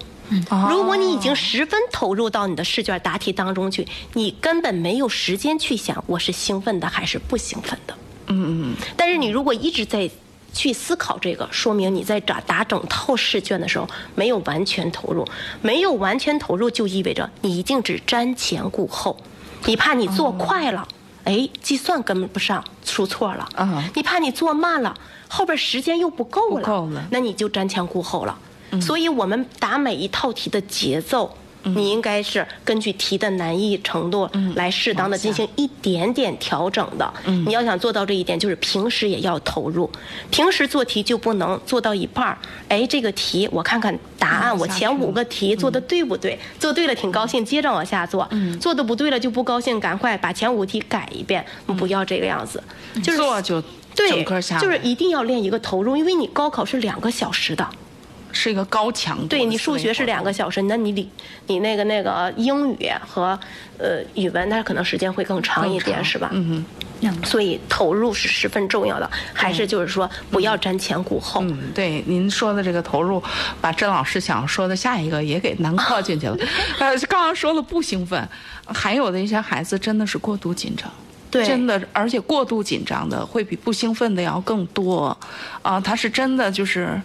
如果你已经十分投入到你的试卷答题当中去，你根本没有时间去想我是兴奋的还是不兴奋的。嗯嗯但是你如果一直在去思考这个，说明你在答答整套试卷的时候没有完全投入，没有完全投入就意味着你一定只瞻前顾后，你怕你做快了，哎，计算跟不上，出错了，嗯。你怕你做慢了，后边时间又不够了，不够了。那你就瞻前顾后了。所以我们答每一套题的节奏。你应该是根据题的难易程度来适当的进行一点点调整的。你要想做到这一点，就是平时也要投入。平时做题就不能做到一半儿，哎，这个题我看看答案，我前五个题做的对不对？做对了挺高兴，接着往下做。做的不对了就不高兴，赶快把前五题改一遍，不要这个样子。就是做就对就是一定要练一个投入，因为你高考是两个小时的。是一个高强度对你数学是两个小时，那你理你那个那个英语和呃语文，那可能时间会更长一点，是吧？嗯所以投入是十分重要的，还是就是说不要瞻前顾后。嗯，对，您说的这个投入，把甄老师想说的下一个也给囊括进去了。呃，刚刚说了不兴奋，还有的一些孩子真的是过度紧张。对真的，而且过度紧张的会比不兴奋的要更多，啊、他是真的就是，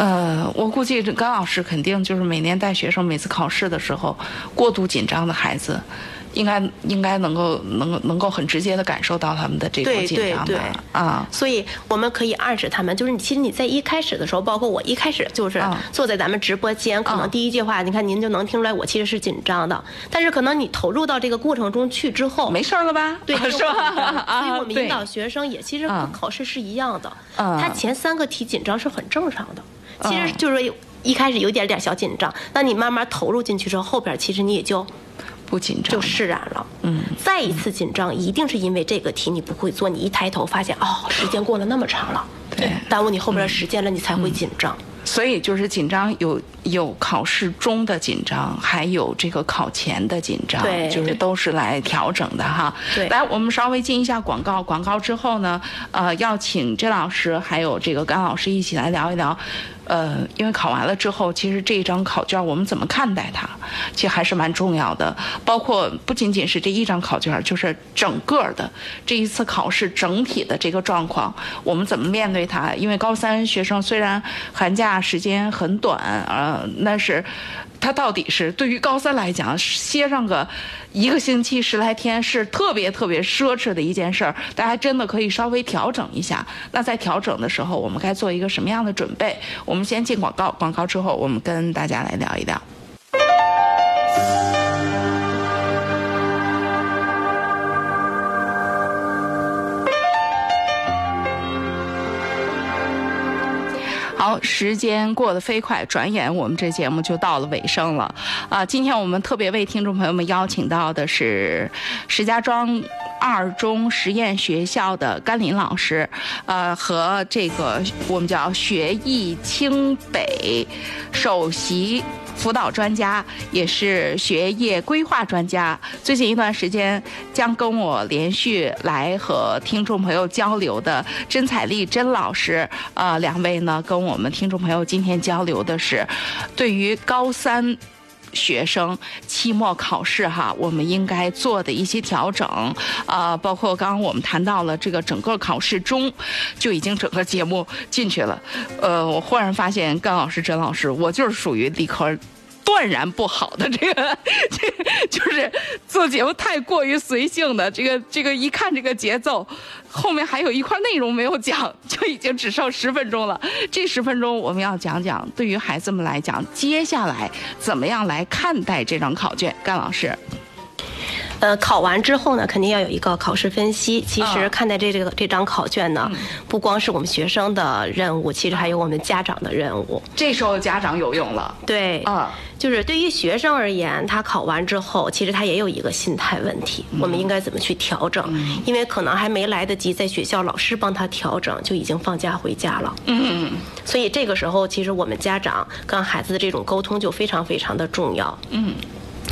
呃，我估计这甘老师肯定就是每年带学生，每次考试的时候，过度紧张的孩子，应该应该能够能够能够很直接的感受到他们的这种紧张的。对对啊，所以我们可以暗示他们，就是你其实你在一开始的时候，包括我一开始就是啊。坐在咱们直播间，可啊。能第一句话，你看您就能听出来我其实是紧张的，但是可能你投入到这个过程中去之后，没事儿了吧？对，是吧？所以我们引导学生也其实和啊。考试是一样的，啊。他前三个题紧张是很正常的，其啊实就是一开始有点点小紧张，那你慢慢投入进去之后，后边其实你也就不紧张。就释然了。嗯，再一次紧张，一定是因为这个题你不会做，你一抬头发现哦，时间过了那么长了，对。嗯耽误你后边的时间了，你才会紧张。所以就是紧张有有考试中的紧张，还有这个考前的紧张，对就是都是来调整的哈。对来，我们稍微进一下广告，广告之后呢，呃，要请甄老师还有这个甘老师一起来聊一聊。呃，因为考完了之后，其实这一张考卷我们怎么看待它，其实还是蛮重要的。包括不仅仅是这一张考卷，就是整个的这一次考试整体的这个状况，我们怎么面对它？因为高三学生虽然寒假时间很短，呃，那是。他到底是对于高三来讲，歇上个一个星期十来天是特别特别奢侈的一件事儿，大家真的可以稍微调整一下。那在调整的时候，我们该做一个什么样的准备？我们先进广告，广告之后我们跟大家来聊一聊。好，时间过得飞快，转眼我们这节目就到了尾声了。啊，今天我们特别为听众朋友们邀请到的是石家庄二中实验学校的甘霖老师，呃，和这个我们叫学艺清北首席。辅导专家也是学业规划专家，最近一段时间将跟我连续来和听众朋友交流的甄彩丽甄老师，呃，两位呢跟我我们听众朋友今天交流的是，对于高三学生期末考试哈，我们应该做的一些调整，啊，包括刚刚我们谈到了这个整个考试中，就已经整个节目进去了，呃，我忽然发现甘老师甄老师，我就是属于理科。断然不好的 这个，这就是做节目太过于随性的这个这个，一看这个节奏，后面还有一块内容没有讲，就已经只剩十分钟了。这十分钟我们要讲讲，对于孩子们来讲，接下来怎么样来看待这张考卷？甘老师。呃，考完之后呢，肯定要有一个考试分析。其实看待这这个这张考卷呢，不光是我们学生的任务，其实还有我们家长的任务。这时候家长有用了。对，啊，就是对于学生而言，他考完之后，其实他也有一个心态问题，我们应该怎么去调整？因为可能还没来得及在学校老师帮他调整，就已经放假回家了。嗯，所以这个时候，其实我们家长跟孩子的这种沟通就非常非常的重要。嗯。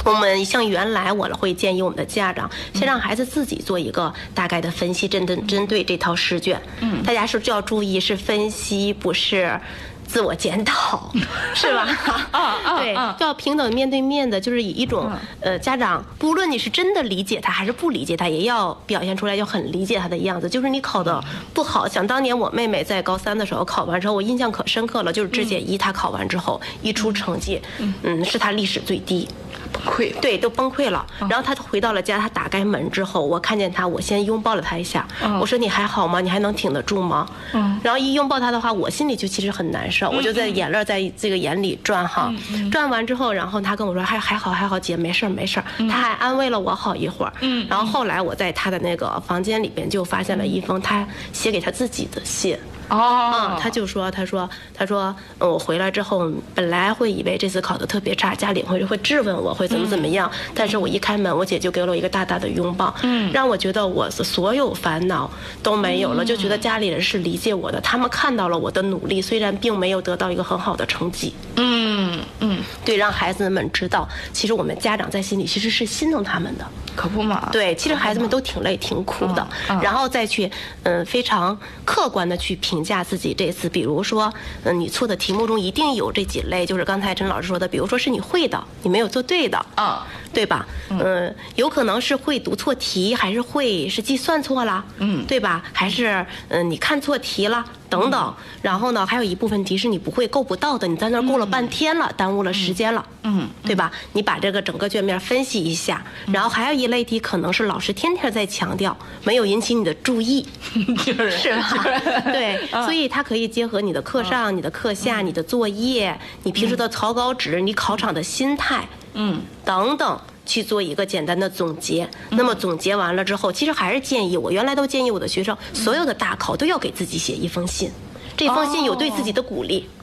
我们像原来我会建议我们的家长先让孩子自己做一个大概的分析，针对针对这套试卷。嗯，大家是就要注意是分析，不是自我检讨，是吧？啊啊，对，就要平等面对面的，就是以一种呃家长，不论你是真的理解他还是不理解他，也要表现出来就很理解他的样子。就是你考的不好，想当年我妹妹在高三的时候考完之后，我印象可深刻了，就是质检一她考完之后一出成绩，嗯，是她历史最低。崩溃，对，都崩溃了。然后他回到了家，他打开门之后，我看见他，我先拥抱了他一下。我说：“你还好吗？你还能挺得住吗？”嗯。然后一拥抱他的话，我心里就其实很难受，我就在眼泪在这个眼里转哈。转完之后，然后他跟我说：“还还好，还好，姐，没事儿，没事儿。”他还安慰了我好一会儿。嗯。然后后来我在他的那个房间里边就发现了一封他写给他自己的信。哦，他就说，他说，他说，我回来之后，本来会以为这次考得特别差，家里会会质问我会怎么怎么样，但是我一开门，我姐就给了我一个大大的拥抱，嗯，让我觉得我所有烦恼都没有了，就觉得家里人是理解我的，他们看到了我的努力，虽然并没有得到一个很好的成绩，嗯嗯，对，让孩子们知道，其实我们家长在心里其实是心疼他们的。可不嘛？对，其实孩子们都挺累、挺苦的，然后再去，嗯，非常客观的去评评价自己这次，比如说，嗯，你错的题目中一定有这几类，就是刚才陈老师说的，比如说是你会的，你没有做对的，啊，对吧？嗯，有可能是会读错题，还是会是计算错了，嗯，对吧？还是嗯，你看错题了。等等，然后呢，还有一部分题是你不会够不到的，你在那儿够了半天了，耽误了时间了，嗯，对吧？你把这个整个卷面分析一下，然后还有一类题可能是老师天天在强调，没有引起你的注意，是。吧？对，所以它可以结合你的课上、你的课下、你的作业、你平时的草稿纸、你考场的心态，嗯，等等。去做一个简单的总结。那么总结完了之后，其实还是建议我原来都建议我的学生，所有的大考都要给自己写一封信，这封信有对自己的鼓励。哦，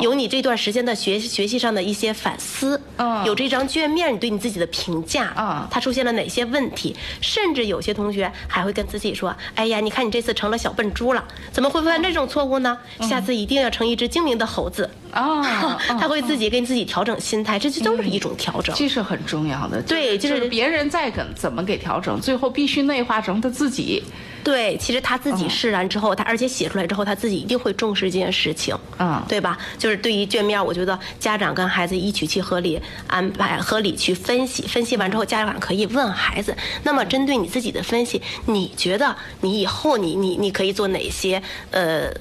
有你这段时间的学学习上的一些反思，嗯，有这张卷面你对你自己的评价，啊，它出现了哪些问题？甚至有些同学还会跟自己说：“哎呀，你看你这次成了小笨猪了，怎么会犯这种错误呢？下次一定要成一只精明的猴子。” 哦，他会自己给自己调整心态，这这都是一种调整，这是很重要的。对，就是别人再怎怎么给调整，最后必须内化成他自己。对，其实他自己释然之后，他而且写出来之后，他自己一定会重视这件事情，嗯，对吧？就是对于卷面，我觉得家长跟孩子一起去合理安排、合理去分析，分析完之后，家长可以问孩子，那么针对你自己的分析，你觉得你以后你你你可以做哪些呃？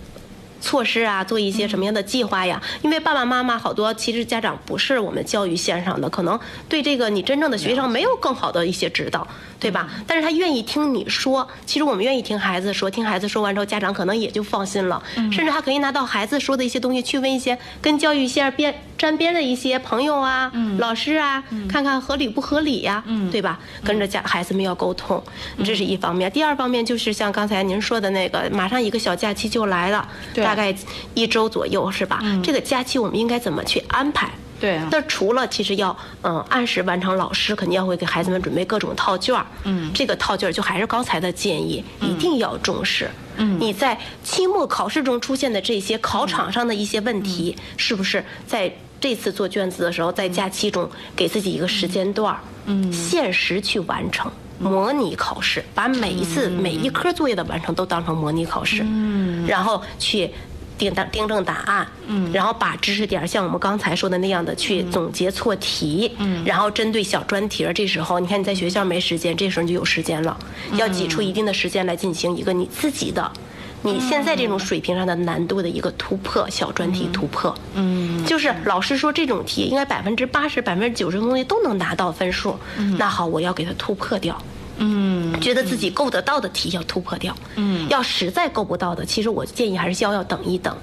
措施啊，做一些什么样的计划呀？因为爸爸妈妈好多，其实家长不是我们教育线上的，可能对这个你真正的学生没有更好的一些指导，对吧？但是他愿意听你说，其实我们愿意听孩子说，听孩子说完之后，家长可能也就放心了，甚至他可以拿到孩子说的一些东西去问一些跟教育线边沾边的一些朋友啊、老师啊，看看合理不合理呀，对吧？跟着家孩子们要沟通，这是一方面。第二方面就是像刚才您说的那个，马上一个小假期就来了，大概一周左右是吧？这个假期我们应该怎么去安排？对啊，那除了其实要嗯按时完成，老师肯定要会给孩子们准备各种套卷儿。嗯，这个套卷儿就还是刚才的建议，一定要重视。嗯，你在期末考试中出现的这些考场上的一些问题，是不是在这次做卷子的时候，在假期中给自己一个时间段儿，嗯，限时去完成。模拟考试，把每一次每一科作业的完成都当成模拟考试，嗯，然后去订答订正答案，嗯，然后把知识点像我们刚才说的那样的去总结错题，嗯，然后针对小专题儿，这时候你看你在学校没时间，这时候你就有时间了，要挤出一定的时间来进行一个你自己的。你现在这种水平上的难度的一个突破，小专题突破，嗯，就是老师说这种题应该百分之八十、百分之九十的东西都能拿到分数，那好，我要给它突破掉，嗯，觉得自己够得到的题要突破掉，嗯，要实在够不到的，其实我建议还是要要等一等，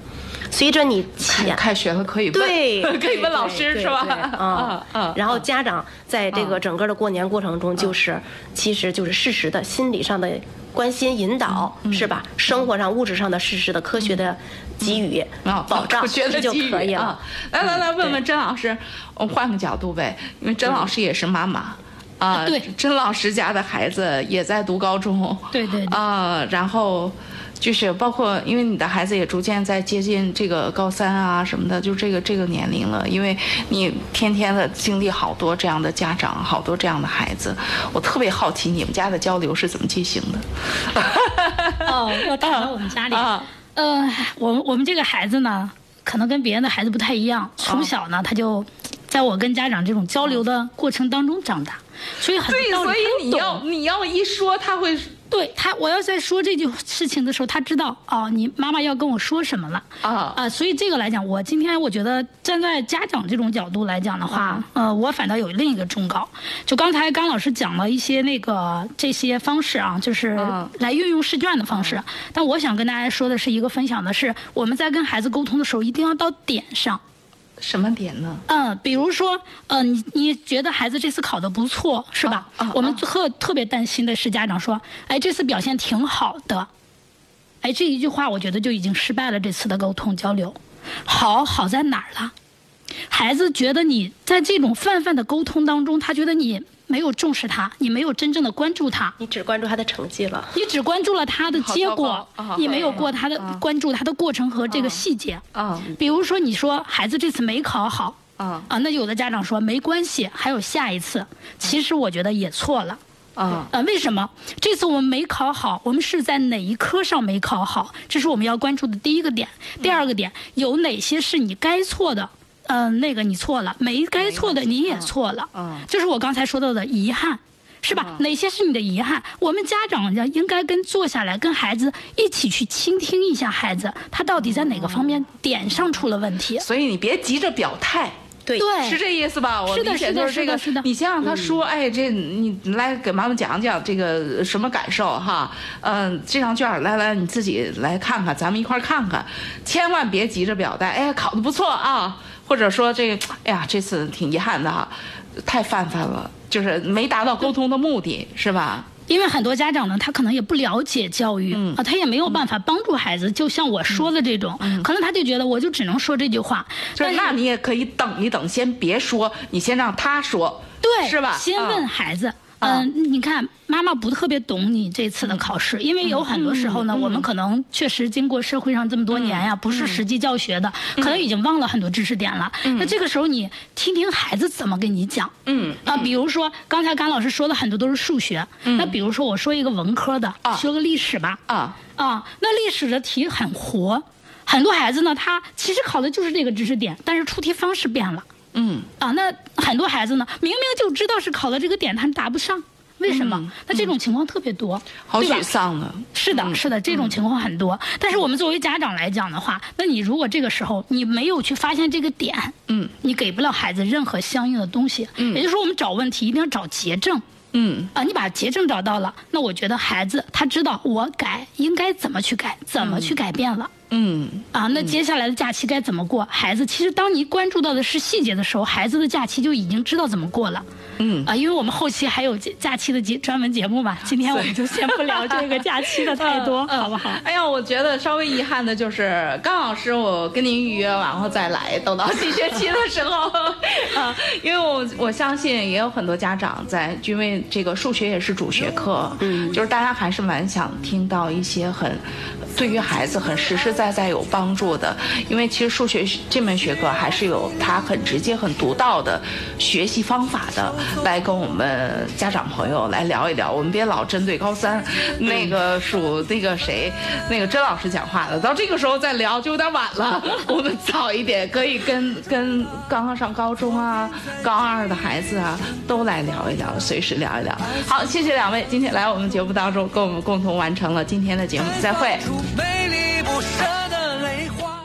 随着你开开学了可以问，对，可以问老师是吧？啊啊，然后家长在这个整个的过年过程中，就是其实就是适时的心理上的。关心引导是吧？生活上、物质上的事实的科学的给予保障，这就可以了。来来来，问问甄老师，我们换个角度呗，因为甄老师也是妈妈啊。对，甄老师家的孩子也在读高中。对对。啊，然后。就是包括，因为你的孩子也逐渐在接近这个高三啊什么的，就这个这个年龄了。因为你天天的经历好多这样的家长，好多这样的孩子，我特别好奇你们家的交流是怎么进行的。哦，要谈到我们家里，呃，我我们这个孩子呢，可能跟别人的孩子不太一样，从小呢他就在我跟家长这种交流的过程当中长大，所以很对，所以你要你要一说他会。对他，我要在说这句事情的时候，他知道哦，你妈妈要跟我说什么了啊啊！所以这个来讲，我今天我觉得站在家长这种角度来讲的话，呃，我反倒有另一个忠告。就刚才甘老师讲了一些那个这些方式啊，就是来运用试卷的方式。但我想跟大家说的是一个分享的是，我们在跟孩子沟通的时候，一定要到点上。什么点呢？嗯，比如说，呃，你你觉得孩子这次考的不错，是吧？我们特特别担心的是家长说，哎，这次表现挺好的，哎，这一句话我觉得就已经失败了这次的沟通交流。好好在哪儿了？孩子觉得你在这种泛泛的沟通当中，他觉得你。没有重视他，你没有真正的关注他，你只关注他的成绩了，你只关注了他的结果，你没有过他的关注他的过程和这个细节。啊，比如说你说孩子这次没考好，啊啊，那有的家长说没关系，还有下一次。其实我觉得也错了。啊啊，为什么这次我们没考好？我们是在哪一科上没考好？这是我们要关注的第一个点。第二个点，有哪些是你该错的？嗯，那个你错了，没该错的你也错了，嗯，就是我刚才说到的遗憾，是吧？哪些是你的遗憾？我们家长要应该跟坐下来跟孩子一起去倾听一下孩子，他到底在哪个方面点上出了问题。所以你别急着表态，对，是这意思吧？我理解就是这个，是的。你先让他说，哎，这你来给妈妈讲讲这个什么感受哈？嗯，这张卷来来，你自己来看看，咱们一块看看，千万别急着表态。哎，考的不错啊。或者说这，哎呀，这次挺遗憾的哈，太泛泛了，就是没达到沟通的目的，是吧？因为很多家长呢，他可能也不了解教育啊，他也没有办法帮助孩子。就像我说的这种，可能他就觉得我就只能说这句话。是那你也可以等一等，先别说，你先让他说，对，是吧？先问孩子。嗯，你看，妈妈不特别懂你这次的考试，因为有很多时候呢，我们可能确实经过社会上这么多年呀，不是实际教学的，可能已经忘了很多知识点了。那这个时候你听听孩子怎么跟你讲。嗯啊，比如说刚才甘老师说的很多都是数学，那比如说我说一个文科的，说个历史吧。啊啊，那历史的题很活。很多孩子呢，他其实考的就是这个知识点，但是出题方式变了。嗯啊，那很多孩子呢，明明就知道是考了这个点，他答不上，为什么？嗯那这种情况特别多，好沮丧的。是的，是的，这种情况很多。但是我们作为家长来讲的话，那你如果这个时候你没有去发现这个点，嗯，你给不了孩子任何相应的东西。嗯，也就是说，我们找问题一定要找结症。嗯啊，你把结症找到了，那我觉得孩子他知道我改应该怎么去改，怎么去改变了。嗯啊，那接下来的假期该怎么过？孩子其实当你关注到的是细节的时候，孩子的假期就已经知道怎么过了。嗯啊，因为我们后期还有假假期的节专门节目嘛，今天我们就先不聊这个假期的太多，嗯好不好？哎呀，我觉得稍微遗憾的就是，刚老师，我跟您预约完后再来，等到新学期的时候，啊，因为我我相信也有很多家长在，因为这个数学也是主学科，嗯，就是大家还是蛮想听到一些很对于孩子很实实在在有帮助的，因为其实数学这门学科还是有它很直接、很独到的学习方法的，来跟我们家长朋友来聊一聊。我们别老针对高三那个属那个谁那个甄老师讲话了，到这个时候再聊就有点晚了。我们早一点可以跟跟刚刚上高中啊、高二的孩子啊都来聊一聊，随时聊一聊。好，谢谢两位今天来我们节目当中跟我们共同完成了今天的节目，再会。我的泪花。